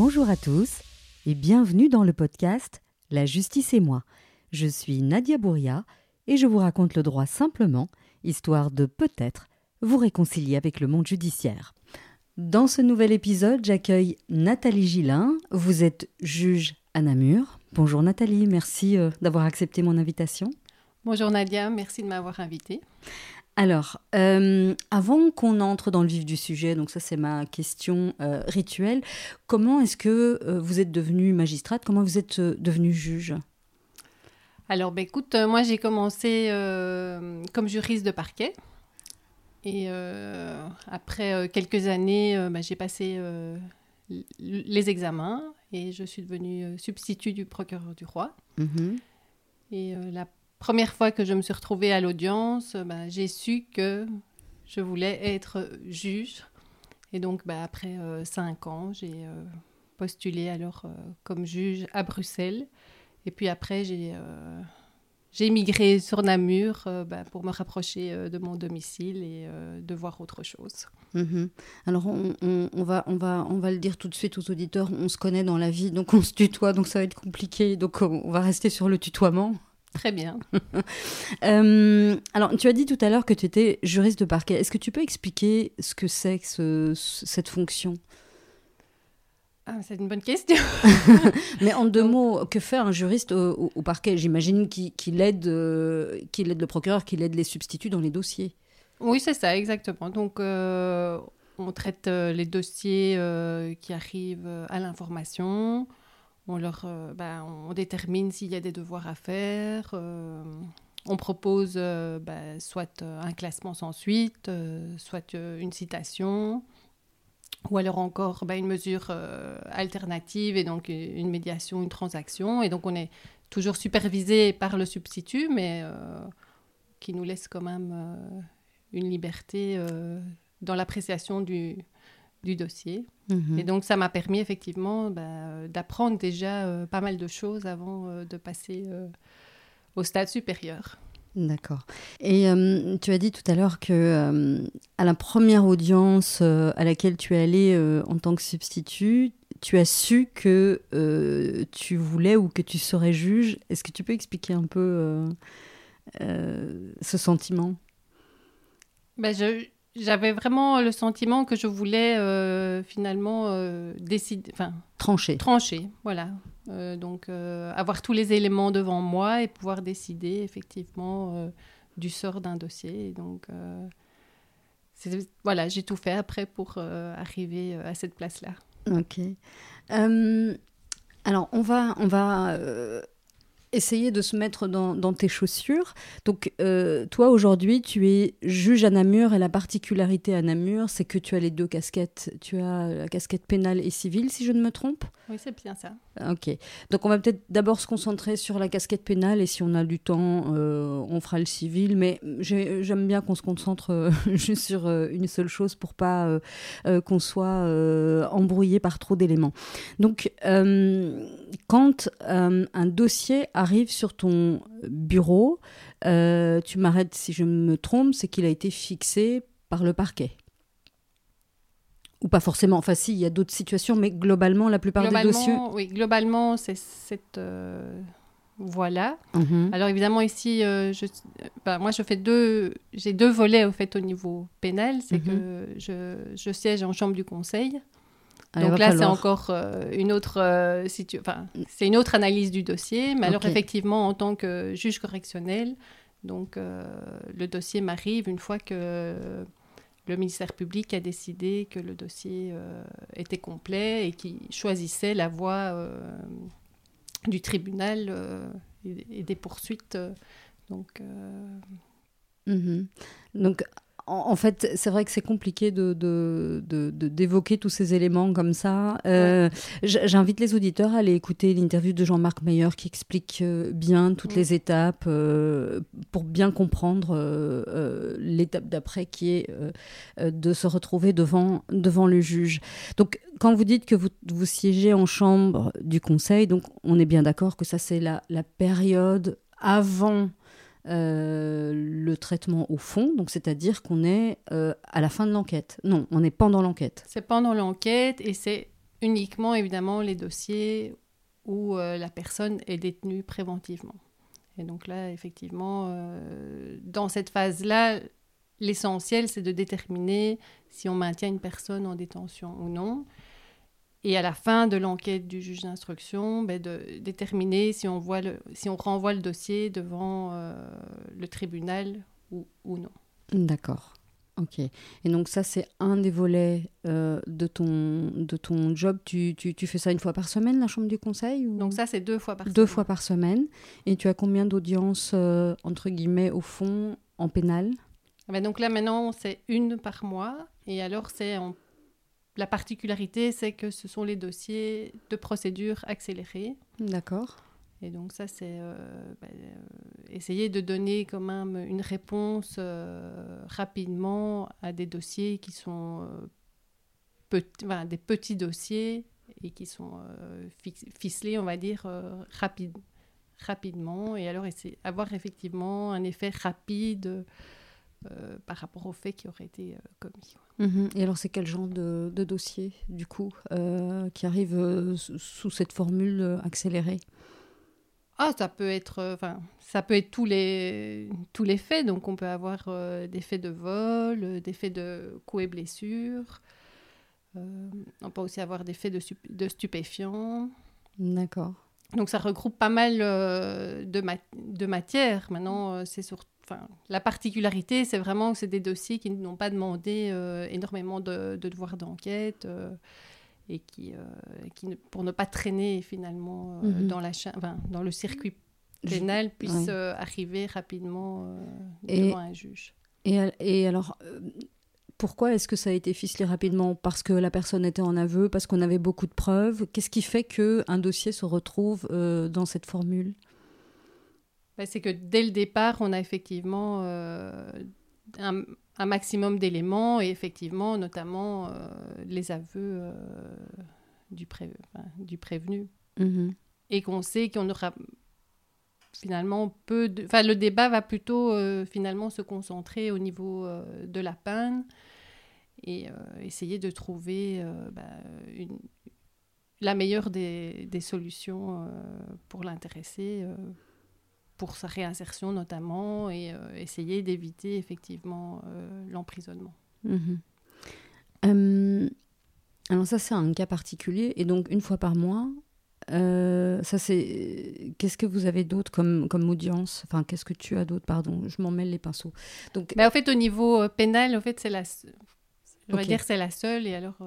Bonjour à tous et bienvenue dans le podcast La justice et moi. Je suis Nadia Bouria et je vous raconte le droit simplement, histoire de peut-être vous réconcilier avec le monde judiciaire. Dans ce nouvel épisode, j'accueille Nathalie Gillin. Vous êtes juge à Namur. Bonjour Nathalie, merci euh, d'avoir accepté mon invitation. Bonjour Nadia, merci de m'avoir invitée. Alors, euh, avant qu'on entre dans le vif du sujet, donc ça c'est ma question euh, rituelle, comment est-ce que vous êtes devenue magistrate? Comment vous êtes devenue juge? Alors, ben, écoute, moi j'ai commencé comme juriste de parquet. Et euh, après euh, quelques années, euh, bah, j'ai passé les examens et je suis devenue substitut du procureur du roi. Mhm. Et la première fois que je me suis retrouvée à l'audience, bah, j'ai su que je voulais être juge. Et donc, bah, après cinq ans, j'ai postulé alors comme juge à Bruxelles. Et puis après, j'ai migré sur Namur euh, bah, pour me rapprocher euh, de mon domicile et euh, de voir autre chose. Mhm. Alors on va le dire tout de suite aux auditeurs, on se connaît dans la vie, donc on se tutoie, donc ça va être compliqué, donc on va rester sur le tutoiement. Très bien. alors, tu as dit tout à l'heure que tu étais juriste de parquet. Est-ce que tu peux expliquer ce que c'est que cette fonction? Ah, c'est une bonne question. Mais en deux mots, que fait un juriste au, parquet? J'imagine qu'il aide, euh, qu'il aide le procureur, qu'il aide les substituts dans les dossiers. Oui, c'est ça, exactement. Donc, euh, on traite euh, les dossiers qui arrivent à l'information. On, leur, bah, on détermine s'il y a des devoirs à faire. on propose bah, soit un classement sans suite, soit une citation ou alors encore bah, une mesure euh, alternative et donc une médiation, une transaction. Et donc on est toujours supervisé par le substitut, mais euh, qui nous laisse quand même euh, une liberté dans l'appréciation du, du, dossier. Mhm. Et donc ça m'a permis effectivement bah, d'apprendre déjà pas mal de choses avant de passer au stade supérieur. D'accord. Et euh, tu as dit tout à l'heure que euh, à la première audience euh, à laquelle tu es allé en tant que substitut, tu as su que tu voulais ou que tu serais juge. Est-ce que tu peux expliquer un peu ce sentiment? Ben, je, j'avais vraiment le sentiment que je voulais euh, finalement euh, décider, enfin trancher. Trancher, voilà. Euh, donc avoir tous les éléments devant moi et pouvoir décider effectivement du sort d'un dossier. donc voilà, j'ai tout fait après pour arriver à cette place-là. Ok. alors on va on va essayer de se mettre dans, tes chaussures. Donc, euh, toi, aujourd'hui, tu es juge à Namur et la particularité à Namur, c'est que tu as les deux casquettes. Tu as la casquette pénale et civile, si je ne me trompe Oui, c'est bien ça. Ok. Donc, on va peut-être d'abord se concentrer sur la casquette pénale et si on a du temps, euh, on fera le civil. Mais j'aime bien qu'on se concentre euh, juste sur une seule chose pour pas qu'on soit embrouillé par trop d'éléments. Donc, quand un dossier arrive sur ton bureau, euh, tu m'arrêtes si je me trompe, c'est qu'il a été fixé par le parquet. Ou pas forcément. Enfin, si, il y a d'autres situations, mais globalement, la plupart des dossiers. Oui, globalement, c'est cette. Euh, voilà. Mhm. Alors évidemment ici, euh, je, bah, moi je fais deux, j'ai deux volets au fait au niveau pénal, c'est mhm. que je, je, siège en chambre du conseil ah, Donc là, c'est encore euh, une autre euh, enfin, c'est une autre analyse du dossier. Mais alors effectivement, en tant que juge correctionnel, donc euh, le dossier m'arrive une fois que le ministère public a décidé que le dossier était complet et qui choisissait la voie du tribunal et, des poursuites. donc. Mhm. Donc en fait, c'est vrai que c'est compliqué de, d'évoquer tous ces éléments comme ça. Euh, j'invite les auditeurs à aller écouter l'interview de Jean-Marc Meyer qui explique euh, bien toutes les étapes euh, pour bien comprendre l'étape d'après qui est de se retrouver devant, devant le juge. Donc, quand vous dites que vous, vous siégez en chambre du conseil, donc on est bien d'accord que ça c'est la, la période avant euh, le traitement au fond, donc c'est-à-dire qu'on est euh, à la fin de l'enquête. Non, on est pendant l'enquête. C'est pendant l'enquête et c'est uniquement évidemment les dossiers où la personne est détenue préventivement. Et donc là, effectivement, dans cette phase-là, l'essentiel, c'est de déterminer si on maintient une personne en détention ou non. Et à la fin de l'enquête du juge d'instruction, ben de déterminer si on, voit le, si on renvoie le dossier devant euh, le tribunal ou, ou non. D'accord. Ok. Et donc ça, c'est un des volets euh, de, ton, de ton job. Tu, tu, tu, fais ça une fois par semaine, la chambre du conseil ou... Donc ça, c'est deux fois par deux semaine. Deux fois par semaine. Et tu as combien d'audiences, euh, entre guillemets, au fond, en pénal? Ah ben Donc là, maintenant, c'est une par mois. Et alors, c'est en la particularité, c'est que ce sont les dossiers de procédure accélérée. D'accord. Et donc ça, c'est euh, bah, euh, essayer de donner quand même une réponse euh, rapidement à des dossiers qui sont des petits dossiers et qui sont ficelés, on va dire, rapide, rapidement. Et alors avoir effectivement un effet rapide euh, par rapport aux faits qui auraient été euh, commis. Mhm. Et alors, c'est quel genre de, dossier, du coup, euh, qui arrive sous cette formule accélérée? Ah, ça peut être, enfin, ça peut être tous les tous les faits. Donc, on peut avoir des faits de vol, des faits de coups et blessures. on peut aussi avoir des faits de, de stupéfiants. D'accord. Donc, ça regroupe pas mal de, de matières. Maintenant, c'est surtout la particularité, c'est vraiment que c'est des dossiers qui n'ont pas demandé euh, énormément de, devoirs d'enquête euh, et qui, euh, qui pour ne pas traîner finalement mhm. dans, la dans le circuit pénal, puissent arriver rapidement devant un juge. Et, et alors, pourquoi est-ce que ça a été ficelé rapidement? Parce que la personne était en aveu, parce qu'on avait beaucoup de preuves? Qu'est-ce qui fait qu'un dossier se retrouve dans cette formule? Bah, c'est que dès le départ, on a effectivement euh, un, maximum d'éléments et effectivement, notamment euh, les aveux euh, du, du, prévenu. Mm-hmm. Et qu'on sait qu'on aura finalement peu de... Enfin, le débat va plutôt finalement se concentrer au niveau de la peine et essayer de trouver bah, une, la meilleure des, des solutions pour l'intéresser pour sa réinsertion notamment et euh, essayer d'éviter effectivement euh, l'emprisonnement. Mhm. Euh, alors ça c'est un cas particulier et donc une fois par mois, ça c'est qu'est-ce que vous avez d'autre comme, comme audience? Enfin qu'est-ce que tu as d'autre? Pardon, je m'en mêle les pinceaux. Donc mais en fait au niveau pénal, en fait c'est la je vais dire c'est la seule, et alors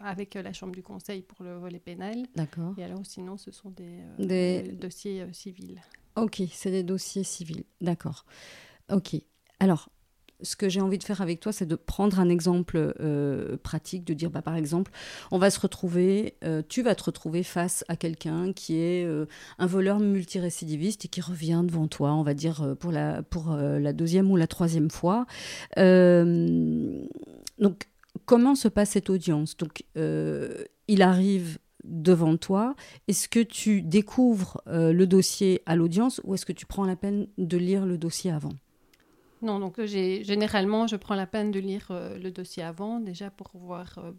avec la Chambre du Conseil pour le volet pénal. D'accord. Et alors sinon, ce sont des, des... dossiers civils. Ok, c'est des dossiers civils. D'accord. Ok. Alors, ce que j'ai envie de faire avec toi, c'est de prendre un exemple euh, pratique, de dire, bah, par exemple, on va se retrouver, euh, tu vas te retrouver face à quelqu'un qui est euh, un voleur multirécidiviste et qui revient devant toi, on va dire, pour la, pour, la deuxième ou la troisième fois. donc, comment se passe cette audience? Donc, il arrive devant toi, est-ce que tu découvres euh, le dossier à l'audience ou est-ce que tu prends la peine de lire le dossier avant? Non, donc généralement, je prends la peine de lire euh, le dossier avant, déjà pour voir euh,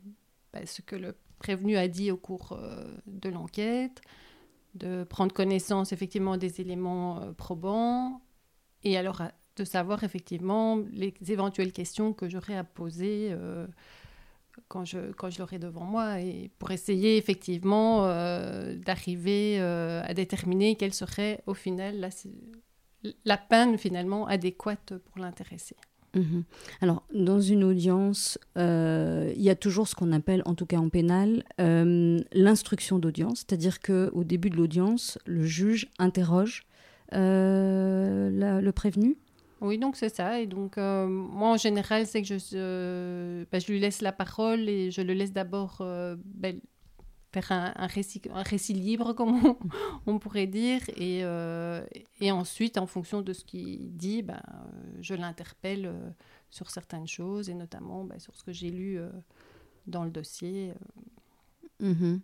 bah, ce que le prévenu a dit au cours de l'enquête, de prendre connaissance effectivement des éléments probants et alors de savoir effectivement les éventuelles questions que j'aurais à poser quand je, quand je l'aurai devant moi et pour essayer effectivement euh, d'arriver euh, à déterminer quelle serait au final la, peine finalement adéquate pour l'intéresser. Mhm. Alors, dans une audience, euh, il y a toujours ce qu'on appelle, en tout cas en pénal, l'instruction d'audience, c'est-à-dire qu'au début de l'audience, le juge interroge le prévenu oui, donc c'est ça. Et donc, euh, moi, en général, c'est que je, euh, ben, je lui laisse la parole et je le laisse d'abord euh, ben, faire un, récit, libre, comme on, pourrait dire. Et, et, ensuite, en fonction de ce qu'il dit, ben, je l'interpelle sur certaines choses et notamment ben, sur ce que j'ai lu dans le dossier. Mhm.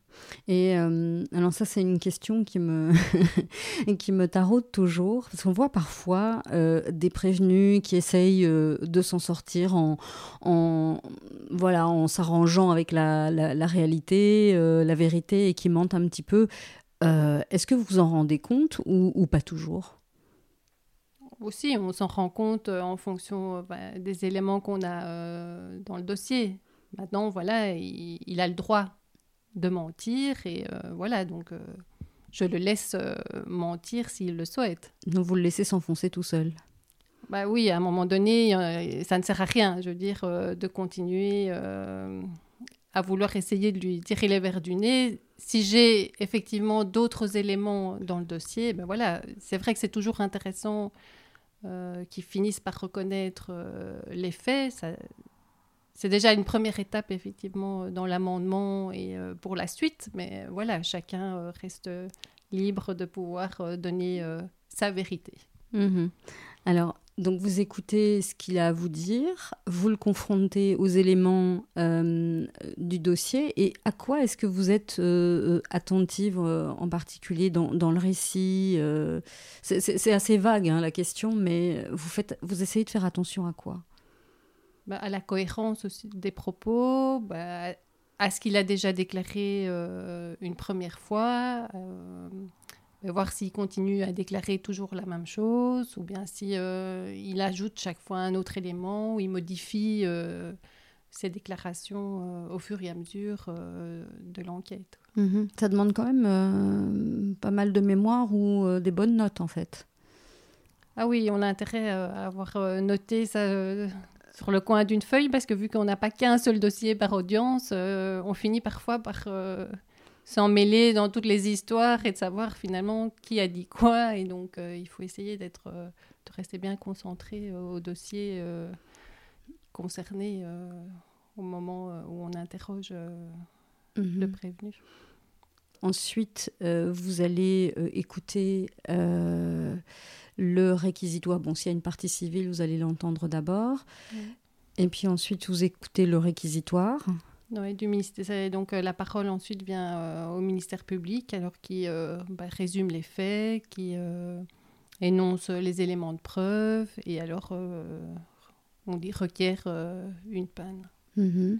Et euh, alors ça, c'est une question qui me, qui me taraude toujours, parce qu'on voit parfois euh, des prévenus qui essayent euh, de s'en sortir en, en, voilà, en s'arrangeant avec la, la, réalité, la vérité, et qui mentent un petit peu. Est-ce que vous vous en rendez compte ou, ou pas toujours? Aussi, on s'en rend compte en fonction bah, des éléments qu'on a dans le dossier. Maintenant, voilà, il a le droit de mentir. Et euh, voilà, donc euh, je le laisse euh, mentir s'il le souhaite. Donc vous le laissez s'enfoncer tout seul bah oui, à un moment donné, ça ne sert à rien, je veux dire, de continuer à vouloir essayer de lui tirer les verres du nez. Si j'ai effectivement d'autres éléments dans le dossier, ben voilà, c'est vrai que c'est toujours intéressant qu'ils finissent par reconnaître les faits. Ça, c'est déjà une première étape, effectivement, dans l'amendement et euh, pour la suite. Mais euh, voilà, chacun euh, reste libre de pouvoir donner sa vérité. Mhm. Alors, donc vous écoutez ce qu'il a à vous dire, vous le confrontez aux éléments du dossier et à quoi est-ce que vous êtes attentive en particulier dans, le récit C'est assez vague hein, la question, mais vous essayez de faire attention à quoi? Bah, à la cohérence aussi des propos, bah, à ce qu'il a déjà déclaré euh, une première fois, euh, voir s'il continue à déclarer toujours la même chose, ou bien si euh, il ajoute chaque fois un autre élément, ou il modifie ses déclarations au fur et à mesure de l'enquête. Mhm. Ça demande quand même pas mal de mémoire ou des bonnes notes en fait. Ah oui, on a intérêt à avoir noté ça sur le coin d'une feuille parce que vu qu'on n'a pas qu'un seul dossier par audience, euh, on finit parfois par euh, s'en mêler dans toutes les histoires et de savoir finalement qui a dit quoi. Et donc, euh, il faut essayer d'être, de rester bien concentré au dossier concerné au moment où on interroge mhm. le prévenu. Ensuite, vous allez écouter le réquisitoire, bon, s'il y a une partie civile, vous allez l'entendre d'abord. Et puis ensuite, vous écoutez le réquisitoire. Oui, du ministère. Donc euh, la parole ensuite vient euh, au ministère public, alors qui euh, bah, résume les faits, qui énonce les éléments de preuve, et alors on dit requiert une panne. Mhm.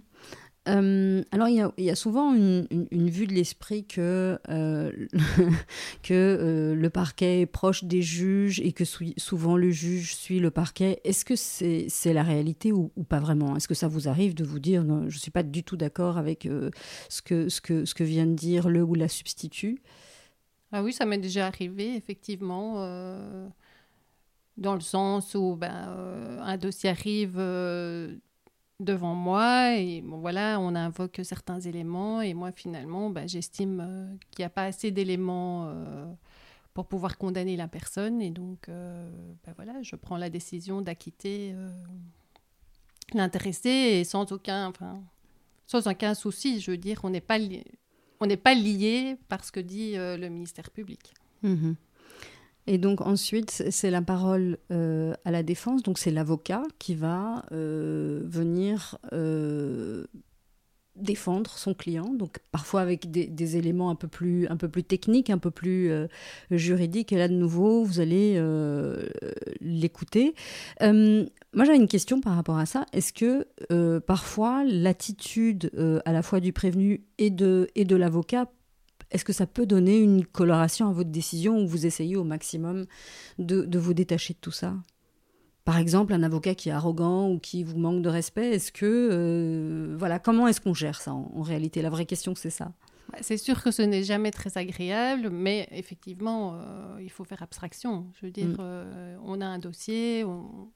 Euh, alors, il y, a, souvent une, vue de l'esprit que, euh, que euh, le parquet est proche des juges et que souvent le juge suit le parquet. Est-ce que c'est la réalité ou, pas vraiment? Est-ce que ça vous arrive de vous dire je ne suis pas du tout d'accord avec ce, que, ce, que, ce que vient de dire le ou la substitut Ah oui, ça m'est déjà arrivé, effectivement dans le sens où ben, un dossier arrive devant moi et voilà, on invoque certains éléments et moi finalement, bah, j'estime euh, qu'il n'y a pas assez d'éléments euh, pour pouvoir condamner la personne et donc euh, bah, voilà, je prends la décision d'acquitter l'intéressé et sans aucun, enfin, sans aucun souci, je veux dire, on n'est pas, pas lié par ce que dit le ministère public. Mmh et donc ensuite, c'est la parole euh, à la défense, donc c'est l'avocat qui va euh, venir euh, défendre son client, donc parfois avec des, éléments un peu plus, un peu plus techniques, un peu plus juridiques. Et là, de nouveau, vous allez l'écouter. moi, j'ai une question par rapport à ça. Est-ce que parfois l'attitude à la fois du prévenu et de, et de l'avocat est-ce que ça peut donner une coloration à votre décision où vous essayez au maximum de, vous détacher de tout ça? Par exemple, un avocat qui est arrogant ou qui vous manque de respect, est-ce que euh, voilà, comment est-ce qu'on gère ça en, réalité? La vraie question, c'est ça. C'est sûr que ce n'est jamais très agréable, mais effectivement, euh, il faut faire abstraction. Je veux dire, mm. euh, on a un dossier, on,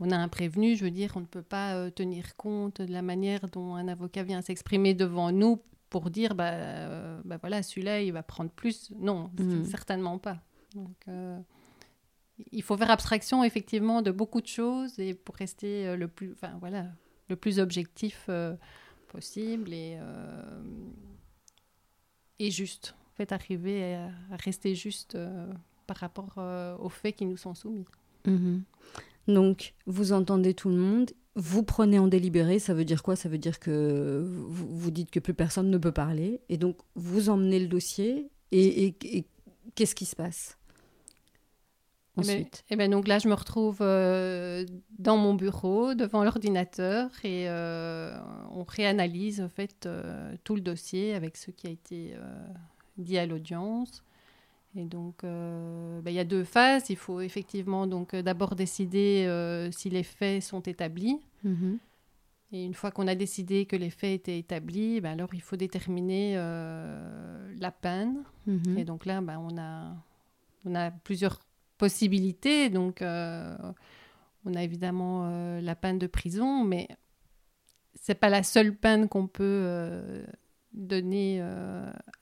on, a un prévenu. Je veux dire, on ne peut pas tenir compte de la manière dont un avocat vient s'exprimer devant nous pour dire bah, euh, bah voilà celui-là il va prendre plus non mm. certainement pas donc euh, il faut faire abstraction effectivement de beaucoup de choses et pour rester euh, le plus enfin voilà le plus objectif possible et et juste en fait arriver à, rester juste par rapport aux faits qui nous sont soumis mm-hmm. Donc, vous entendez tout le monde, vous prenez en délibéré, ça veut dire quoi? Ça veut dire que vous, vous, dites que plus personne ne peut parler, et donc vous emmenez le dossier, et, et, qu'est-ce qui se passe? Eh ben, ensuite. Et, ben donc là, je me retrouve euh, dans mon bureau, devant l'ordinateur, et euh, on réanalyse en fait euh, tout le dossier avec ce qui a été dit à l'audience. Et donc, ben, il y a deux phases. Il faut effectivement donc d'abord décider si les faits sont établis. Mhm. Et une fois qu'on a décidé que les faits étaient établis, ben alors il faut déterminer la peine. Mhm. Et donc là, ben, on, a, on a plusieurs possibilités. Donc, euh, on a évidemment euh, la peine de prison, mais c'est pas la seule peine qu'on peut euh, donner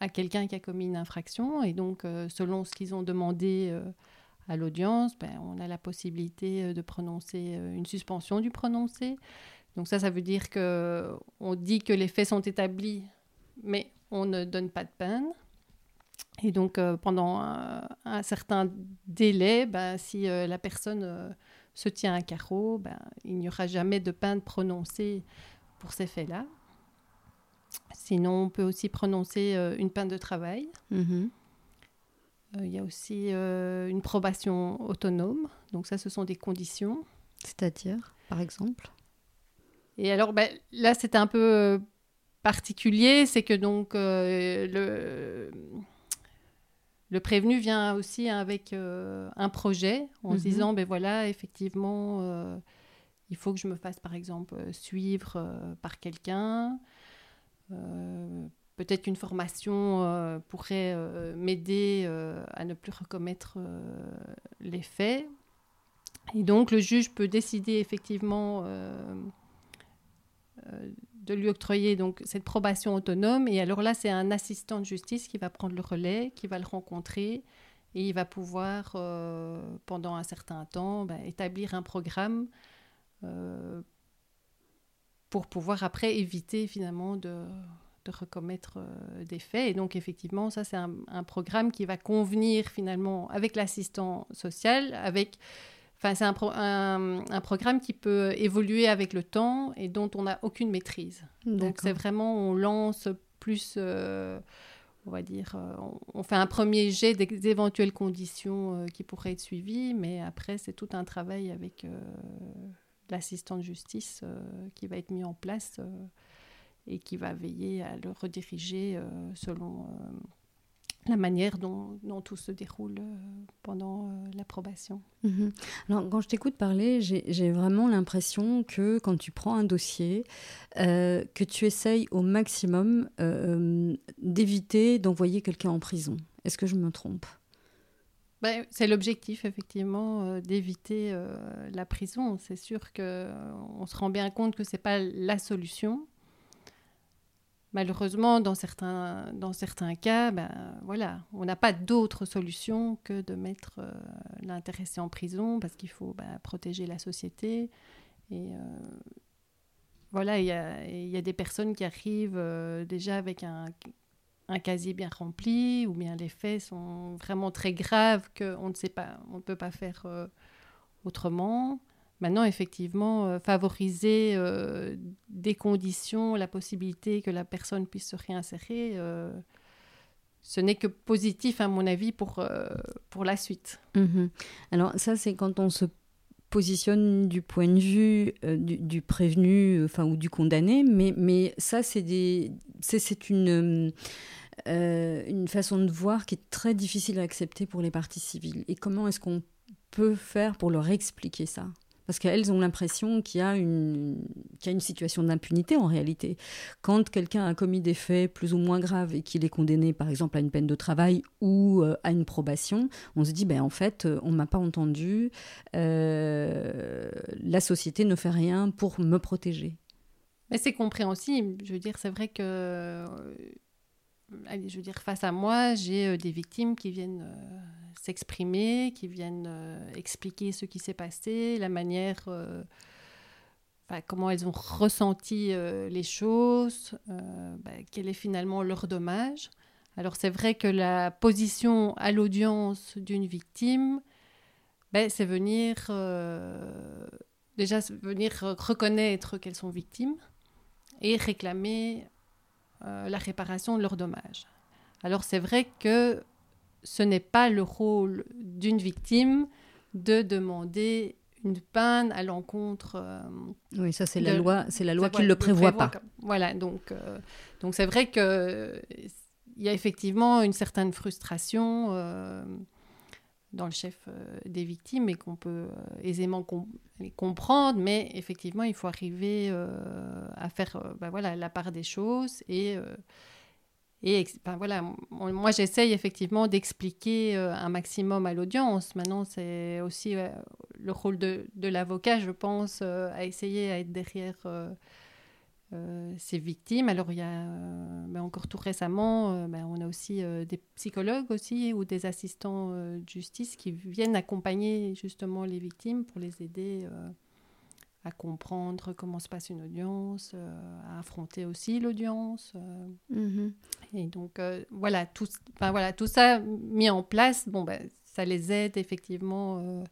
à quelqu'un qui a commis une infraction. Et donc, selon ce qu'ils ont demandé à l'audience, ben, on a la possibilité de prononcer une suspension du prononcé. Donc ça, ça veut dire que on dit que les faits sont établis, mais on ne donne pas de peine. Et donc, euh, pendant un, certain délai, ben, si euh, la personne euh, se tient à carreau, ben, il n'y aura jamais de peine prononcée pour ces faits-là. Sinon, on peut aussi prononcer une peine de travail. Mm-hmm. Il y a aussi une probation autonome. Donc ça, ce sont des conditions. C'est-à-dire, par exemple? Et alors, ben, là, c'est un peu particulier. C'est que donc, le le prévenu vient aussi avec euh, un projet en se mhm. disant, ben voilà, effectivement, euh, il faut que je me fasse, par exemple, euh, suivre par quelqu'un. Peut-être qu'une formation pourrait m'aider à ne plus recommettre les faits. Et donc, le juge peut décider effectivement de lui octroyer donc cette probation autonome. Et alors là, c'est un assistant de justice qui va prendre le relais, qui va le rencontrer et il va pouvoir, euh, pendant un certain temps, bah, établir un programme euh, pour pouvoir après éviter finalement de, de recommettre euh, des faits. Et donc effectivement, ça c'est un, un, programme qui va convenir finalement avec l'assistant social, avec Enfin, c'est un, un, programme qui peut évoluer avec le temps et dont on n'a aucune maîtrise. Donc, c'est vraiment, on lance plus, euh, on va dire, euh, on, fait un premier jet d'éventuelles conditions euh, qui pourraient être suivies, mais après, c'est tout un travail avec l'assistant de justice qui va être mis en place et qui va veiller à le rediriger selon la manière dont, tout se déroule euh, pendant euh, l'approbation. Mhm. Alors, quand je t'écoute parler, j'ai vraiment l'impression que quand tu prends un dossier, euh, que tu essayes au maximum d'éviter d'envoyer quelqu'un en prison. Est-ce que je me trompe? Ben, c'est l'objectif, effectivement, d'éviter la prison. C'est sûr qu'on se rend bien compte que ce n'est pas la solution malheureusement, dans certains, dans certains cas, ben, voilà, on n'a pas d'autre solution que de mettre euh, l'intéressé en prison parce qu'il faut ben, protéger la société. Et euh, voilà, il y a, y a, des personnes qui arrivent euh, déjà avec un, un, casier bien rempli ou bien les faits sont vraiment très graves qu'on ne sait pas, on ne peut pas faire autrement. Maintenant, effectivement, euh, favoriser euh, des conditions, la possibilité que la personne puisse se réinsérer, euh, ce n'est que positif, à mon avis, pour, pour la suite. Mhm. Alors ça, c'est quand on se positionne du point de vue du, prévenu enfin, ou du condamné, mais, mais ça, c'est une... une façon de voir qui est très difficile à accepter pour les parties civiles. Et comment est-ce qu'on peut faire pour leur expliquer ça? Parce qu'elles ont l'impression qu'il y, a une, situation d'impunité en réalité. Quand quelqu'un a commis des faits plus ou moins graves et qu'il est condamné par exemple à une peine de travail ou euh, à une probation, on se dit ben, en fait on ne m'a pas entendu, euh, la société ne fait rien pour me protéger. Mais c'est compréhensible. Je veux dire, c'est vrai que euh, allez, je veux dire, face à moi, j'ai des victimes qui viennent s'exprimer, qui viennent euh, expliquer ce qui s'est passé, la manière, euh, comment elles ont ressenti euh, les choses, bah, quel est finalement leur dommage. Alors c'est vrai que la position à l'audience d'une victime, ben, c'est venir déjà venir reconnaître qu'elles sont victimes et réclamer la réparation de leurs dommages. Alors c'est vrai que ce n'est pas le rôle d'une victime de demander une peine à l'encontre. Euh, oui, ça c'est la loi, c'est la loi qui ne le prévoit, pas. voilà, donc euh, donc c'est vrai que il y a effectivement une certaine frustration euh, dans le chef des victimes et qu'on peut aisément comprendre, mais effectivement il faut arriver à faire ben voilà la part des choses et et voilà, moi j'essaye effectivement d'expliquer euh, un maximum à l'audience. Maintenant, c'est aussi euh, le rôle de, de l'avocat, je pense, euh, à essayer à être derrière ces victimes. Alors, il y a ben, encore tout récemment, ben, on a aussi des psychologues aussi ou des assistants de justice qui viennent accompagner justement les victimes pour les aider à comprendre comment se passe une audience, euh, à affronter aussi l'audience. Euh. Mm-hmm. Et donc, euh, voilà, tout, voilà, tout ça mis en place, bon, ben, ça les aide effectivement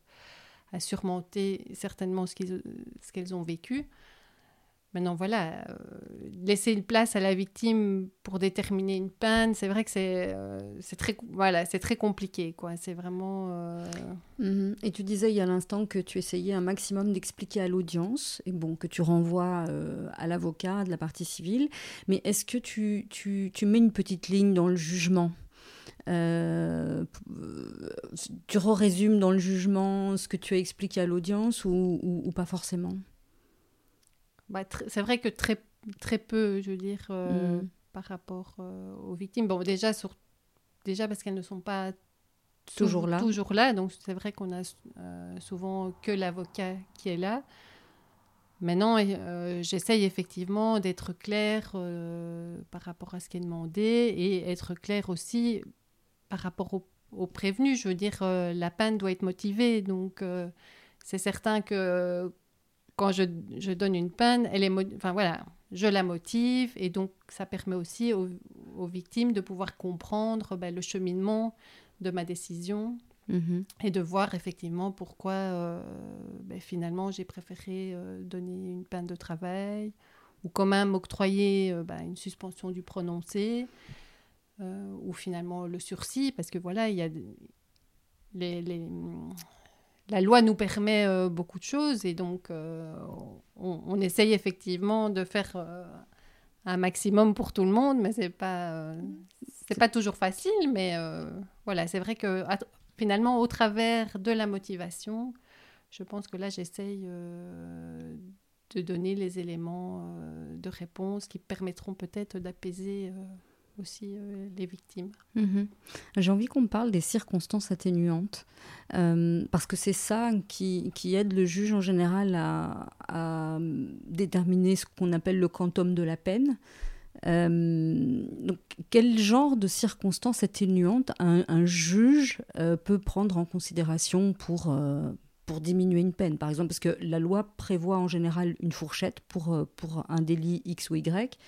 à surmonter certainement ce qu'elles ont vécu. Maintenant, voilà, euh, laisser une place à la victime pour déterminer une peine, c'est vrai que c'est euh, très, voilà, très compliqué. quoi. C'est vraiment... Euh, mhm. Et tu disais il y a l'instant que tu essayais un maximum d'expliquer à l'audience, et bon, que tu renvoies à l'avocat de la partie civile. Mais est-ce que tu, tu, tu, mets une petite ligne dans le jugement tu résumes dans le jugement ce que tu as expliqué à l'audience ou pas forcément? Bah, c'est vrai que très, très peu, je veux dire, euh, mm. par rapport euh, aux victimes. Bon, déjà, sur, déjà parce qu'elles ne sont pas toujours là. Toujours là, donc c'est vrai qu'on a euh, souvent que l'avocat qui est là. Maintenant, j'essaye effectivement d'être claire par rapport à ce qui est demandé et être claire aussi par rapport au, au prévenu. Je veux dire, la peine doit être motivée, donc c'est certain que quand je, je, donne une peine, elle est, enfin voilà, je la motive et donc ça permet aussi aux, aux victimes de pouvoir comprendre ben, le cheminement de ma décision mm-hmm. et de voir effectivement pourquoi euh, ben, finalement j'ai préféré euh, donner une peine de travail ou quand même octroyer euh, ben, une suspension du prononcé ou finalement le sursis parce que voilà il y a les, les la loi nous permet euh, beaucoup de choses et donc euh, on, essaye effectivement de faire euh, un maximum pour tout le monde, mais c'est pas pas toujours facile. Mais voilà, c'est vrai que finalement, au travers de la motivation, je pense que là, j'essaye de donner les éléments de réponse qui permettront peut-être d'apaiser aussi euh, les victimes. Mhm. J'ai envie qu'on parle des circonstances atténuantes, euh, parce que c'est ça qui, qui, aide le juge en général à, déterminer ce qu'on appelle le quantum de la peine. Euh, donc, quel genre de circonstances atténuantes un, un juge peut prendre en considération pour, pour diminuer une peine, par exemple, parce que la loi prévoit en général une fourchette pour, pour un délit X ou Y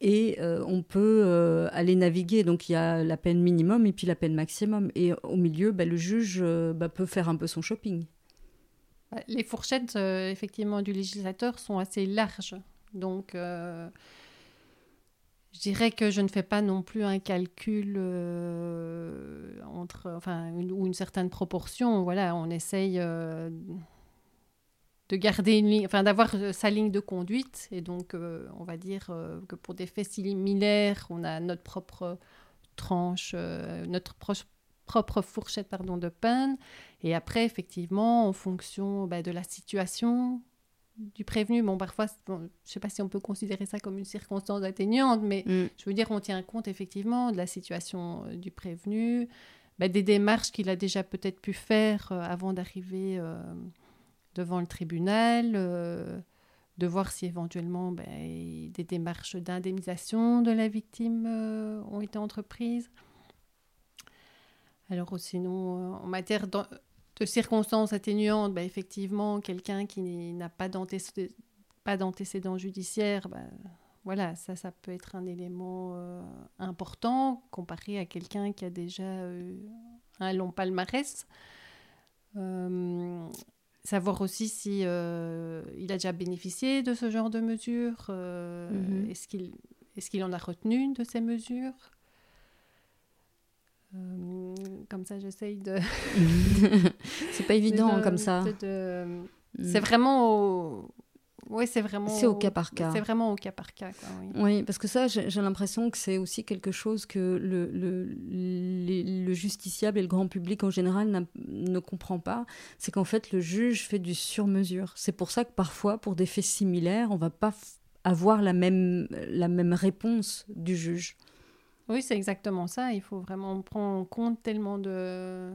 et euh, on peut euh, aller naviguer. Donc il y a la peine minimum et puis la peine maximum. Et au milieu, bah, le juge euh, bah, peut faire un peu son shopping. Les fourchettes, effectivement, du législateur sont assez larges. Donc je dirais que je ne fais pas non plus un calcul entre, ou une certaine proportion. Voilà, on essaye de garder une ligne, enfin d'avoir euh, sa ligne de conduite. Et donc, euh, on va dire euh, que pour des faits similaires, on a notre propre tranche, notre propre fourchette pardon, de peine. Et après, effectivement, en fonction bah, de la situation du prévenu, bon, parfois, je ne sais pas si on peut considérer ça comme une circonstance atténuante, mais mm. je veux dire, on tient compte effectivement de la situation du prévenu, bah, des démarches qu'il a déjà peut-être pu faire avant d'arriver devant le tribunal, euh, de voir si éventuellement ben, des démarches d'indemnisation de la victime euh, ont été entreprises. Alors sinon, euh, en matière de, circonstances atténuantes, ben, effectivement, quelqu'un qui n'a pas d'antécédent judiciaire, ben, voilà, ça, ça peut être un élément important comparé à quelqu'un qui a déjà un long palmarès. Savoir aussi si il a déjà bénéficié de ce genre de mesures. Mhm. Est-ce qu'il est-ce qu'il en a retenu de ces mesures? Comme ça, j'essaye de. c'est pas évident comme ça. Mm. C'est vraiment au... Oui, c'est vraiment. C'est au cas par cas. C'est vraiment au cas par cas. oui. parce que ça, j'ai l'impression que c'est aussi quelque chose que le, le, le, justiciable et le grand public en général ne comprend pas. C'est qu'en fait, le juge fait du sur-mesure. C'est pour ça que parfois, pour des faits similaires, on va pas avoir la même, la même réponse du juge. Oui, c'est exactement ça. Il faut vraiment prendre en compte tellement de,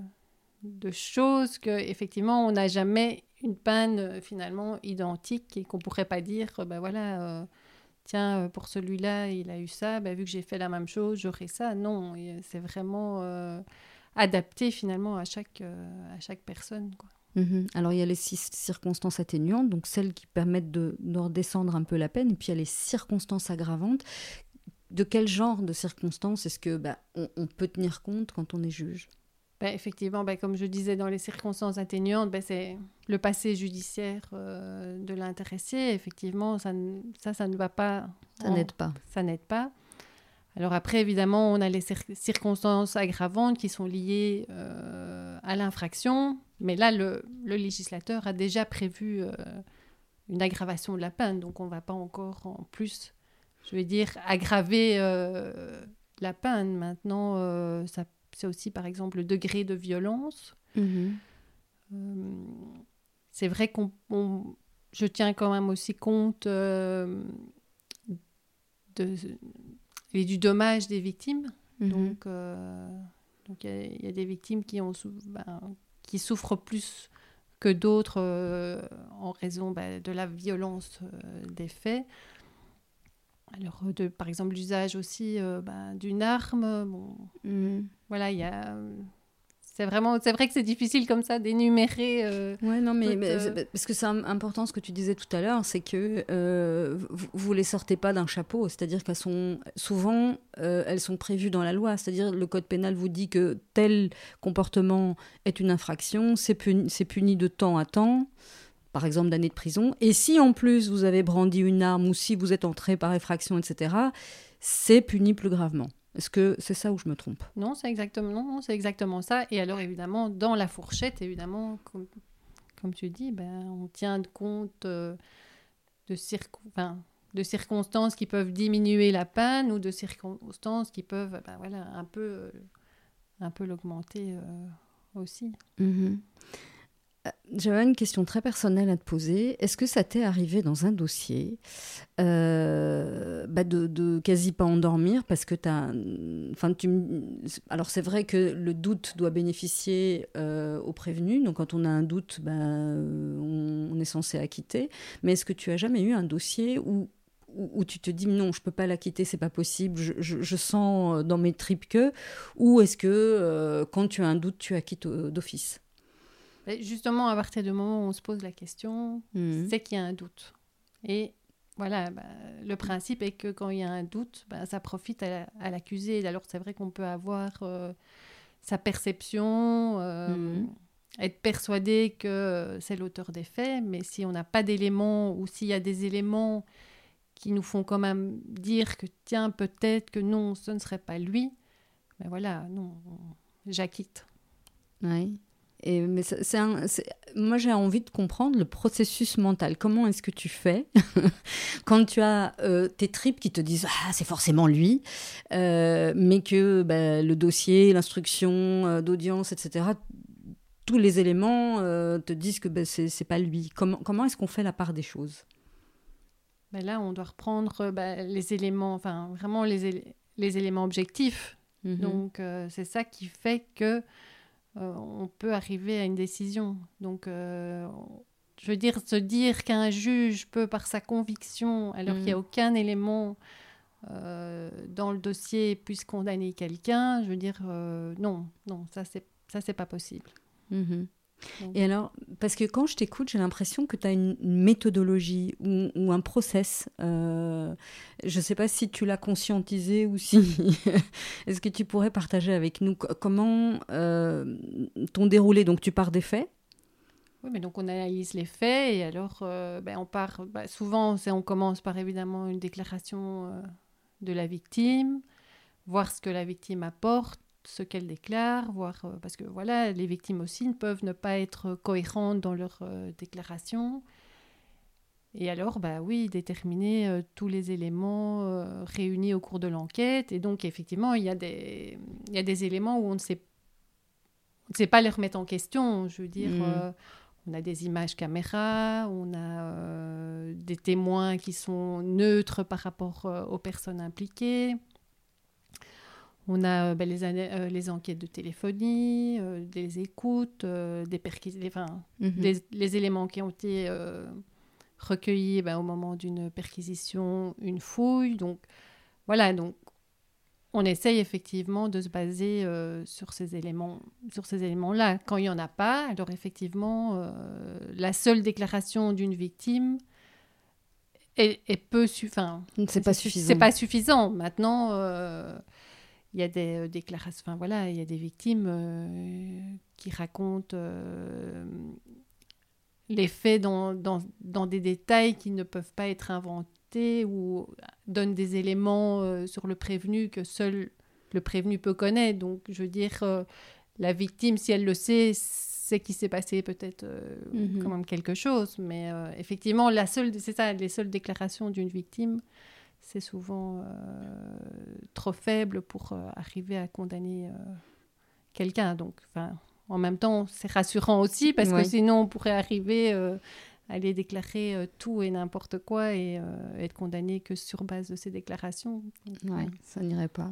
de choses qu'effectivement, on n'a jamais une panne euh, finalement identique et qu'on pourrait pas dire, ben voilà, euh, tiens, pour celui-là, il a eu ça, ben, vu que j'ai fait la même chose, j'aurai ça. Non, c'est vraiment adapté finalement à chaque, à chaque personne. Quoi. Mhm. Alors il y a les six circonstances atténuantes, donc celles qui permettent de, de, redescendre un peu la peine, et puis il y a les circonstances aggravantes de quel genre de circonstances est-ce que bah, on, peut tenir compte quand on est juge? Bah, Effectivement, bah, comme je disais, dans les circonstances atténuantes, bah, c'est le passé judiciaire euh, de l'intéressé. Effectivement, ça, ça, ça, ne va pas. Ça n'aide pas. Ça n'aide pas. Alors après, évidemment, on a les circonstances aggravantes qui sont liées euh, à l'infraction. Mais là, le, le, législateur a déjà prévu euh, une aggravation de la peine. Donc on ne va pas encore en plus je veux dire, aggraver la peine. Maintenant, ça, c'est aussi, par exemple, le degré de violence. Mhm. Euh, c'est vrai qu'on, je tiens quand même aussi compte de, et du dommage des victimes. Mhm. Donc, donc il y, a des victimes qui ont, ben, qui souffrent plus que d'autres en raison ben, de la violence des faits. Alors, euh, de, par exemple, l'usage aussi euh, bah, d'une arme. Bon, mhm. Voilà, il y a. C'est vraiment, c'est vrai que c'est difficile comme ça d'énumérer. Euh, ouais, non, mais, parce que c'est important ce que tu disais tout à l'heure, c'est que vous, vous les sortez pas d'un chapeau, c'est-à-dire qu'elles sont souvent, elles sont prévues dans la loi, c'est-à-dire le code pénal vous dit que tel comportement est une infraction, c'est puni, puni de temps à temps par exemple d'années de prison. Et si en plus vous avez brandi une arme ou si vous êtes entré par effraction, etc., c'est puni plus gravement. Est-ce que c'est ça où je me trompe? Non, c'est exactement, c'est exactement ça. Et alors évidemment, dans la fourchette, évidemment, comme, comme tu dis, ben, on tient compte euh, de, de circonstances qui peuvent diminuer la peine ou de circonstances qui peuvent ben, voilà, un peu, un peu l'augmenter euh, aussi. Euh, j'avais une question très personnelle à te poser. Est-ce que ça t'est arrivé dans un dossier euh, bah de, quasi pas endormir parce que as. Enfin, tu, alors, c'est vrai que le doute doit bénéficier euh, au prévenu. Donc, quand on a un doute, bah, on, est censé acquitter. Mais est-ce que tu as jamais eu un dossier où, où, tu te dis non, je peux pas l'acquitter, c'est pas possible, je, je, sens dans mes tripes que? Ou est-ce que quand tu as un doute, tu acquittes d'office? Justement, à partir du moment où on se pose la question, mhm. c'est qu'il y a un doute. Et voilà, bah, le principe est que quand il y a un doute, bah, ça profite à l'accusé. Alors c'est vrai qu'on peut avoir euh, sa perception, euh, mhm. être persuadé que c'est l'auteur des faits, mais si on n'a pas d'éléments ou s'il y a des éléments qui nous font quand même dire que tiens, peut-être que non, ce ne serait pas lui, ben voilà, non, j'acquitte. Oui. Et, mais c'est moi, j'ai envie de comprendre le processus mental. Comment est-ce que tu fais quand tu as euh, tes tripes qui te disent ah c'est forcément lui, euh, mais que bah, le dossier, l'instruction euh, d'audience, etc. Tous les éléments te disent que bah, c'est pas lui. Comment, comment est-ce qu'on fait la part des choses? Ben Là, on doit reprendre bah, les éléments, enfin vraiment les, les éléments objectifs. Mm-hmm. Donc c'est ça qui fait que euh, on peut arriver à une décision. Donc, euh, je veux dire, se dire qu'un juge peut, par sa conviction, alors qu'il n'y a mm. aucun élément euh, dans le dossier, puisse condamner quelqu'un, je veux dire, non, non, ça, c'est pas possible. Mm-hmm. Et alors, parce que quand je t'écoute, j'ai l'impression que tu as une, méthodologie ou, un process. Euh, je ne sais pas si tu l'as conscientisé ou si. Est-ce que tu pourrais partager avec nous comment euh, ton déroulé Donc, tu pars des faits? Oui, mais donc on analyse les faits et alors euh, ben, on part. Ben, souvent, on commence par évidemment une déclaration euh, de la victime, voir ce que la victime apporte, ce qu'elle déclare, voir euh, parce que voilà, les victimes aussi ne peuvent ne pas être cohérentes dans leur déclaration. Et alors, bah oui, déterminer tous les éléments réunis au cours de l'enquête. Et donc, effectivement, il y, a des, il y a des éléments où on ne sait, on ne sait pas les remettre en question. Je veux dire, mmh. On a des images caméra, on a euh, des témoins qui sont neutres par rapport euh, aux personnes impliquées. On a euh, ben, les, les, enquêtes de téléphonie, des écoutes, des perquisitions, mhm. les, éléments qui ont été recueillis ben, au moment d'une perquisition, une fouille. Donc voilà, donc on essaye effectivement de se baser euh, sur ces éléments, sur ces éléments-là. Quand il n'y en a pas, alors effectivement, euh, la seule déclaration d'une victime est, peu suffisant. C'est pas suffisant. C'est pas suffisant. Maintenant, euh, il y a des déclarations. Enfin voilà, il y a des victimes qui racontent les faits dans, dans, des détails qui ne peuvent pas être inventés ou donne des éléments euh, sur le prévenu que seul le prévenu peut connaître. Donc, je veux dire, euh, la victime, si elle le sait, c'est qu'il s'est passé peut-être euh, mhm. quand même quelque chose. Mais effectivement, la seule, c'est ça, les seules déclarations d'une victime, c'est souvent trop faible pour arriver à condamner quelqu'un. Donc, en même temps, c'est rassurant aussi parce que sinon, on pourrait arriver aller déclarer euh, tout et n'importe quoi et euh, être condamné que sur base de ces déclarations. Oui, ça n'irait pas.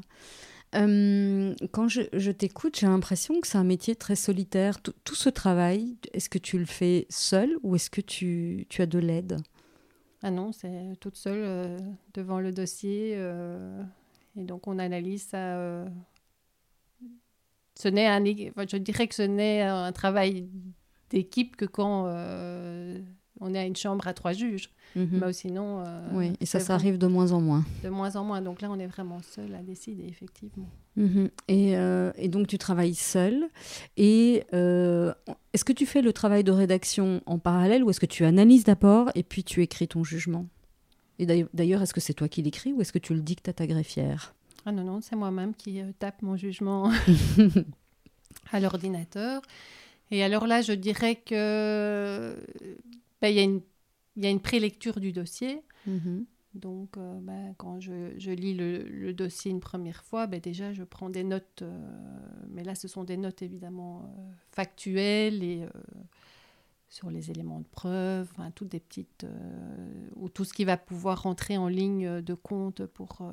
Euh, quand je, t'écoute, j'ai l'impression que c'est un métier très solitaire. Tout, ce travail, est-ce que tu le fais seul ou est-ce que tu, tu, as de l'aide? Ah non, c'est toute seule devant le dossier. et donc on analyse ça. ce n'est un, je dirais que ce n'est un travail d'équipe que quand on est à une chambre à trois juges. Mhm. Mais sinon. Euh, oui, et ça, ça arrive de moins en moins. De moins en moins. Donc là, on est vraiment seul à décider, effectivement. Mhm. Et, euh, et, donc, tu travailles seul. Et euh, est-ce que tu fais le travail de rédaction en parallèle ou est-ce que tu analyses d'abord et puis tu écris ton jugement? Et d'ailleurs, est-ce que c'est toi qui l'écris ou est-ce que tu le dictes à ta greffière? Ah non, non, c'est moi-même qui tape mon jugement à l'ordinateur. Et alors là, je dirais que ben, il y a une, y a une prélecture du dossier. Mhm. Donc, euh, ben, quand je, je lis le, le, dossier une première fois, ben, déjà, je prends des notes. Euh, mais là, ce sont des notes évidemment euh, factuelles et sur les éléments de preuve, enfin, toutes des petites. ou tout ce qui va pouvoir rentrer en ligne de compte pour,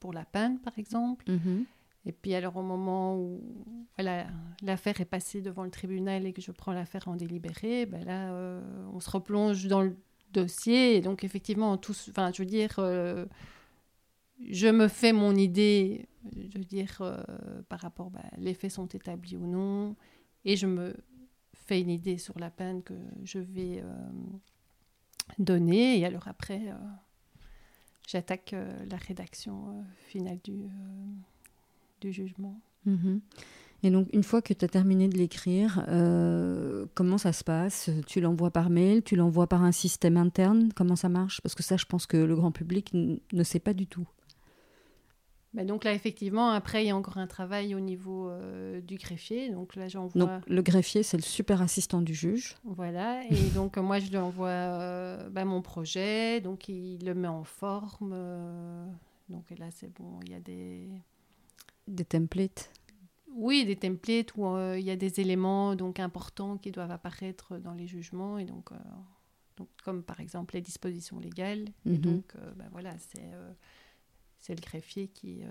pour la peine, par exemple. Mhm. Et puis alors au moment où l'affaire est passée devant le tribunal et que je prends l'affaire en délibéré, ben là euh, on se replonge dans le dossier. Et donc effectivement enfin je veux dire, euh, je me fais mon idée, je veux dire euh, par rapport, ben, les faits sont établis ou non, et je me fais une idée sur la peine que je vais donner. Et alors après j'attaque la rédaction finale du du jugement. Mhm. Et donc, une fois que tu as terminé de l'écrire, euh, comment ça se passe? Tu l'envoies par mail Tu l'envoies par un système interne? Comment ça marche? Parce que ça, je pense que le grand public ne sait pas du tout. Bah, donc là, effectivement, après, il y a encore un travail au niveau euh, du greffier. Donc là, j'envoie... Donc le greffier, c'est le super assistant du juge. Voilà. Et donc, moi, je lui envoie euh, bah, mon projet. Donc, il le met en forme. donc là, c'est bon. Il y a des des templates Oui, des templates où euh, il y a des éléments donc importants qui doivent apparaître dans les jugements et donc, euh, donc comme par exemple les dispositions légales. Et mhm. donc ben voilà, c'est c'est le greffier qui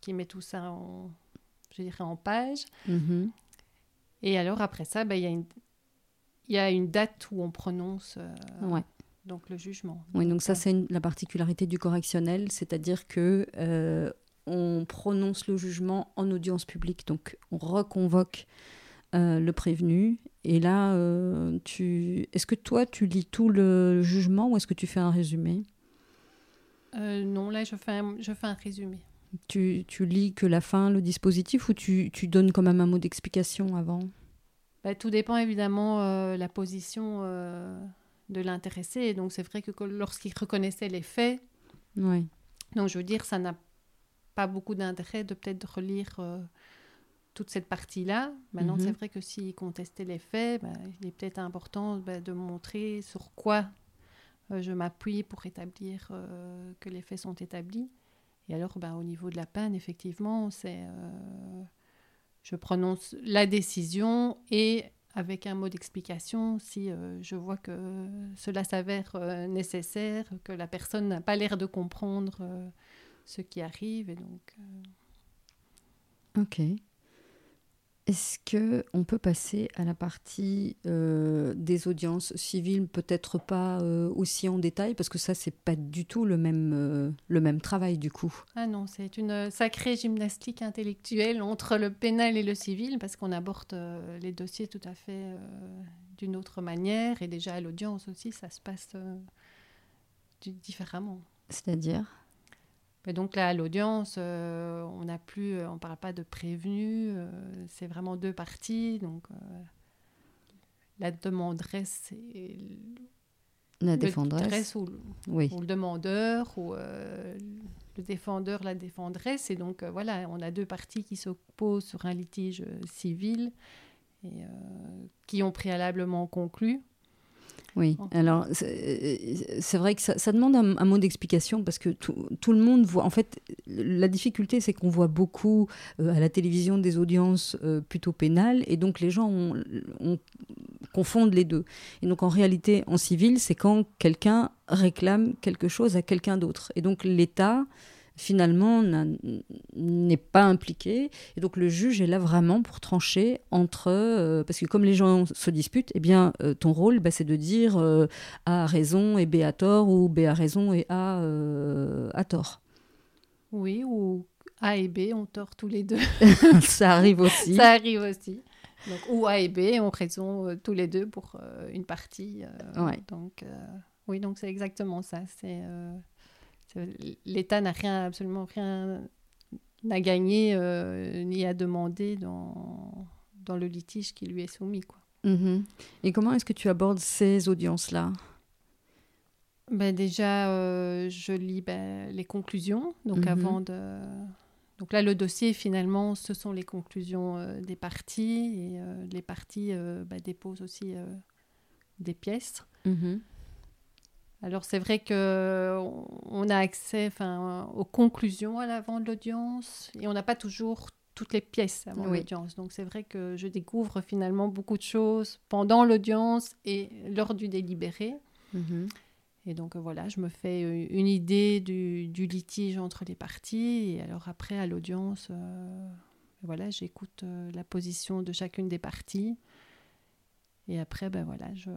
qui met tout ça en je dirais en page. Mhm. Et alors après ça, ben, il y a une y a une date où on prononce donc le jugement. Oui, donc, ça c'est la particularité du correctionnel, c'est-à-dire que on prononce le jugement en audience publique, donc on reconvoque euh, le prévenu. Et là, euh, tu... est-ce que toi, tu lis tout le jugement ou est-ce que tu fais un résumé? Euh, Non, là, je fais un, je fais un résumé. Tu, tu, lis que la fin, le dispositif, ou tu, tu donnes quand même un mot d'explication avant? Bah, Tout dépend évidemment la position de l'intéressé. Donc c'est vrai que lorsqu'il reconnaissait les faits, Oui. donc je veux dire, ça n'a pas beaucoup d'intérêt de peut-être relire euh, toute cette partie-là. Maintenant, Mhm. c'est vrai que s'il contestait les faits, bah, il est peut-être important bah, de montrer sur quoi euh, je m'appuie pour établir euh, que les faits sont établis. Et alors, bah, au niveau de la peine, effectivement, c'est je prononce la décision et avec un mot d'explication si euh, je vois que cela s'avère euh, nécessaire, que la personne n'a pas l'air de comprendre euh, ce qui arrive. Et donc, euh, Ok. Est-ce que on peut passer à la partie euh, des audiences civiles, peut-être pas euh, aussi en détail, parce que ça c'est pas du tout le même euh, le même travail du coup? Ah non, c'est une sacrée gymnastique intellectuelle entre le pénal et le civil, parce qu'on aborde les dossiers tout à fait d'une autre manière. Et déjà à l'audience aussi, ça se passe différemment. C'est-à-dire? Donc là, à l'audience, euh, on n'a plus, euh, on parle pas de prévenu, euh, c'est vraiment deux parties. Donc euh, la demanderesse et la le défendresse. défendresse ou, Oui. ou le demandeur ou le défendeur, la défendresse. Et donc voilà, on a deux parties qui s'opposent sur un litige civil et qui ont préalablement conclu. Oui, alors c'est c'est vrai que ça, ça demande un, un mot d'explication parce que tout, tout le monde voit. En fait, la difficulté, c'est qu'on voit beaucoup euh, à la télévision des audiences euh, plutôt pénales et donc les gens ont- ont- confondent les deux. Et donc en réalité, en civil, c'est quand quelqu'un réclame quelque chose à quelqu'un d'autre. Et donc l'État, finalement, n'a- n'est pas impliqué. Et donc le juge est là vraiment pour trancher entre... euh, parce que comme les gens se disputent, eh bien, euh, ton rôle, bah, c'est de dire euh, A a raison et B a tort, ou B a raison et A a tort. Oui, ou A et B ont tort tous les deux. Ça arrive aussi. Ça arrive aussi. Donc, ou A et B ont raison tous les deux pour une partie. Ouais. Donc, oui, donc c'est exactement ça. C'est- l'État n'a rien, absolument rien à gagner euh, ni à demander dans, dans le litige qui lui est soumis. Quoi. Mhm. Et comment est-ce que tu abordes ces audiences-là? Ben déjà, euh, je lis ben, les conclusions. Donc, Mhm. avant de. Donc là, le dossier, finalement, ce sont les conclusions euh, des parties. Et euh, les parties euh, ben, déposent aussi euh, des pièces. Mhm. Alors, c'est vrai que on- on a accès enfin, aux conclusions à l'avant de l'audience. Et on n'a pas toujours toutes les pièces avant Oui. l'audience. Donc, c'est vrai que je découvre finalement beaucoup de choses pendant l'audience et lors du délibéré. Mhm. Et donc euh, voilà, je me fais euh, une idée du, du litige entre les parties. Et alors après, à l'audience, euh, voilà, j'écoute euh, la position de chacune des parties. Et après, ben voilà, je,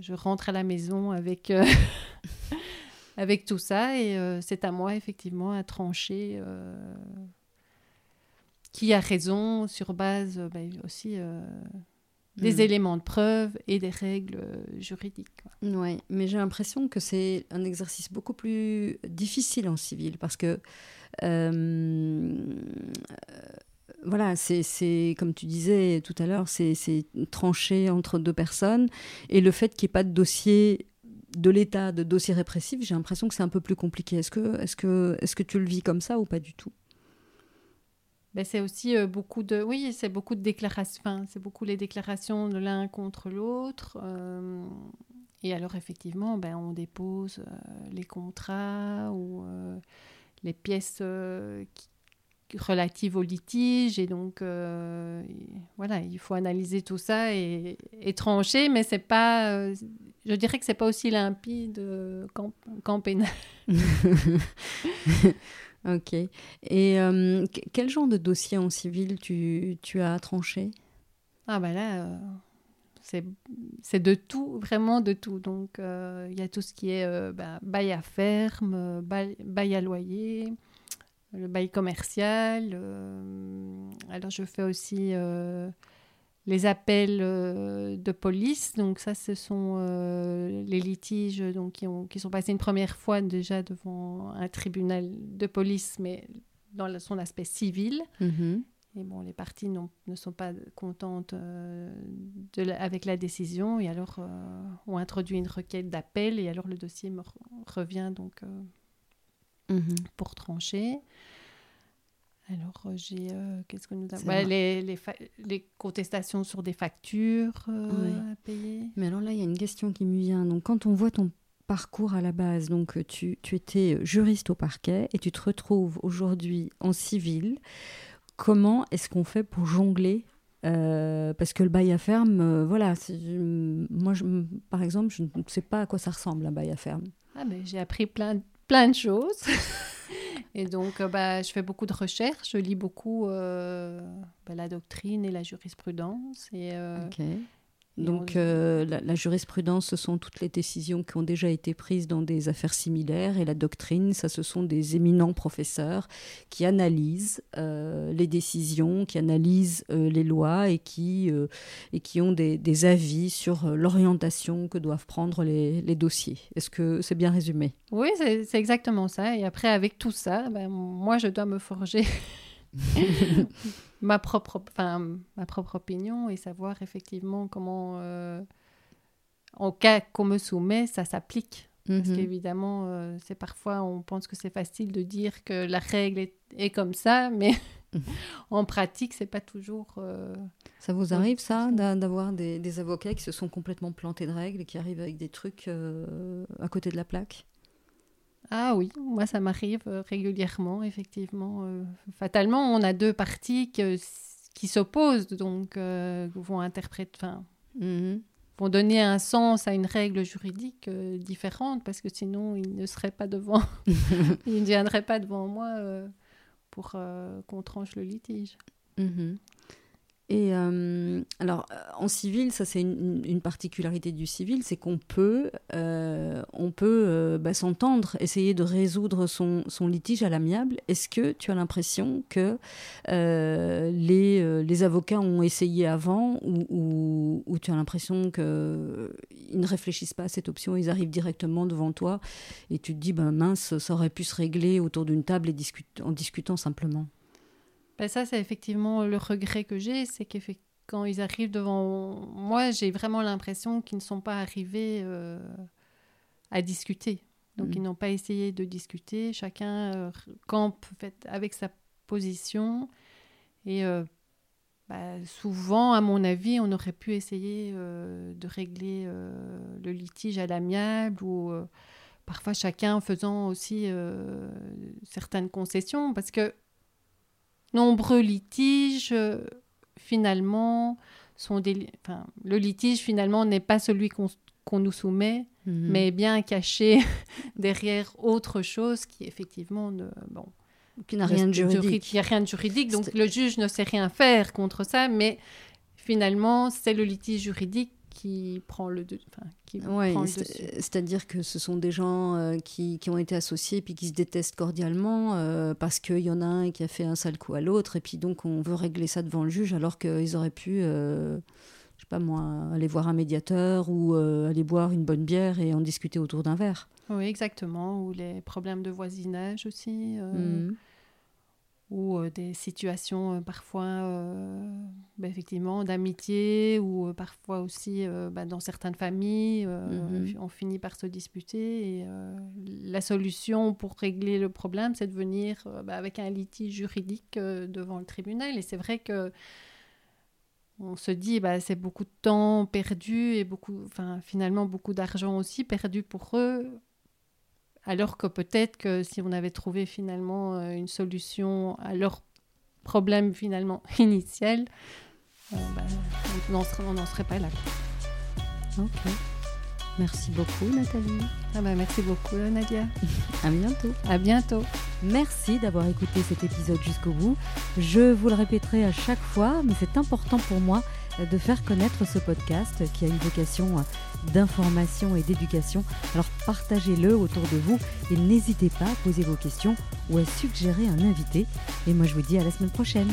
je rentre à la maison avec, euh, avec tout ça. Et euh, c'est à moi, effectivement, à trancher euh, qui a raison sur base ben, aussi des Mhm. éléments de preuve et des règles juridiques. Oui, mais j'ai l'impression que c'est un exercice beaucoup plus difficile en civil parce que, voilà, c'est- comme tu disais tout à l'heure, c'est tranché entre deux personnes et le fait qu'il n'y ait pas de dossier de l'État, de dossier répressif, j'ai l'impression que c'est un peu plus compliqué. Est-ce que, est que, est que tu le vis comme ça ou pas du tout? Ben, c'est aussi euh, beaucoup de oui c'est beaucoup de déclarations enfin, c'est beaucoup les déclarations de l'un contre l'autre euh, et alors effectivement ben, on dépose euh, les contrats ou les pièces qui- relatives au litige et donc euh, voilà il faut analyser tout ça et, et trancher mais c'est pas euh, je dirais que c'est pas aussi limpide euh, qu'en qu'en pénal Ok. Et euh, que- quel genre de dossier en civil tu, tu as tranché? Ah bah là, c'est c'est de tout, vraiment de tout. Donc il y a tout ce qui est bah, bail à ferme, bail, bail à loyer, le bail commercial. euh, alors je fais aussi euh, les appels euh, de police. Donc ça, ce sont les litiges donc, qui, ont, qui sont passés une première fois déjà devant un tribunal de police, mais dans son aspect civil. Mhm. et bon, les parties ne sont pas contentes de avec la décision et alors ont introduit une requête d'appel et alors le dossier me revient donc mhm. pour trancher. Alors, euh, j'ai. Euh, qu'est-ce que nous avons? Les, les, les, contestations sur des factures euh, à payer. Mais alors là, il y a une question qui me vient. Donc, quand on voit ton parcours à la base, donc tu, tu étais juriste au parquet et tu te retrouves aujourd'hui en civil, comment est-ce qu'on fait pour jongler parce que le bail à ferme, voilà, moi, je, par exemple, je ne sais pas à quoi ça ressemble un bail à ferme. Ah, mais j'ai appris plein, plein de choses. Et donc, euh, bah, je fais beaucoup de recherches, je lis beaucoup euh, bah, la doctrine et la jurisprudence. Et, euh, donc, euh, la, jurisprudence, ce sont toutes les décisions qui ont déjà été prises dans des affaires similaires, et la doctrine, ça, ce sont des éminents professeurs qui analysent euh, les décisions, qui analysent euh, les lois et qui, et qui ont des, des avis sur l'orientation que doivent prendre les, les dossiers. Est-ce que c'est bien résumé? Oui, c'est exactement ça. Et après, avec tout ça, ben, moi, je dois me forger ma, propre, ma propre opinion et savoir effectivement comment, euh, en cas qu'on me soumet, ça s'applique. Parce mhm. qu'évidemment, euh, c'est parfois, on pense que c'est facile de dire que la règle est, comme ça, mais en pratique, c'est pas toujours. Euh, ça vous arrive, ça, d'avoir des, des, avocats qui se sont complètement plantés de règles et qui arrivent avec des trucs à côté de la plaque? Ah oui, moi ça m'arrive euh, régulièrement, effectivement. Euh, fatalement, on a deux parties qui s'opposent, donc euh, vont interpréter, enfin, mhm. vont donner un sens à une règle juridique différente, parce que sinon ils ne seraient pas devant, ils ne viendraient pas devant moi pour qu'on tranche le litige. Mhm. Et euh, alors, euh, en civil, ça c'est une, particularité du civil, c'est qu'on peut, euh, on peut bah, s'entendre, essayer de résoudre son, litige à l'amiable. Est-ce que tu as l'impression que les, avocats ont essayé avant ou, ou, tu as l'impression qu'ils ne réfléchissent pas à cette option, ils arrivent directement devant toi et tu te dis, ben mince, ça aurait pu se régler autour d'une table et en discutant simplement? Ben ça, c'est effectivement le regret que j'ai, c'est que quand ils arrivent devant moi, j'ai vraiment l'impression qu'ils ne sont pas arrivés euh, à discuter. Donc, ils mm. n'ont pas essayé de discuter. Chacun euh, campe fait, avec sa position. Et euh, bah, souvent, à mon avis, on aurait pu essayer de régler le litige à l'amiable ou parfois chacun en faisant aussi certaines concessions. Parce que nombreux litiges, euh, finalement, sont des... Enfin, le litige, finalement, n'est pas celui qu'on nous soumet, mhm. mais bien caché derrière autre chose qui, effectivement, ne... Bon, qui n'a rien de juridique. A rien de juridique, donc le juge ne sait rien faire contre ça, mais finalement, c'est le litige juridique qui prend le, enfin, C'est-à-dire que ce sont des gens euh, qui, qui, ont été associés puis qui se détestent cordialement euh, parce qu'il y en a un qui a fait un sale coup à l'autre et puis donc on veut régler ça devant le juge alors qu'ils auraient pu, euh, je sais pas moi, aller voir un médiateur ou aller boire une bonne bière et en discuter autour d'un verre. Oui, exactement. Ou les problèmes de voisinage aussi. Mmh ou euh, des situations euh, parfois euh, bah, effectivement d'amitié ou parfois aussi bah, dans certaines familles mhm. on finit par se disputer et la solution pour régler le problème c'est de venir bah, avec un litige juridique devant le tribunal et c'est vrai que on se dit bah c'est beaucoup de temps perdu et beaucoup enfin finalement beaucoup d'argent aussi perdu pour eux alors que peut-être que si on avait trouvé finalement euh, une solution à leur problème finalement initial, euh, bah, on n'en serait, pas là. Ok. Merci beaucoup Nathalie. Ah bah, merci beaucoup Nadia. à bientôt. À bientôt. Merci d'avoir écouté cet épisode jusqu'au bout. Je vous le répéterai à chaque fois, mais c'est important pour moi de faire connaître ce podcast qui a une vocation d'information et d'éducation. Alors partagez-le autour de vous et n'hésitez pas à poser vos questions ou à suggérer un invité. Et moi je vous dis à la semaine prochaine.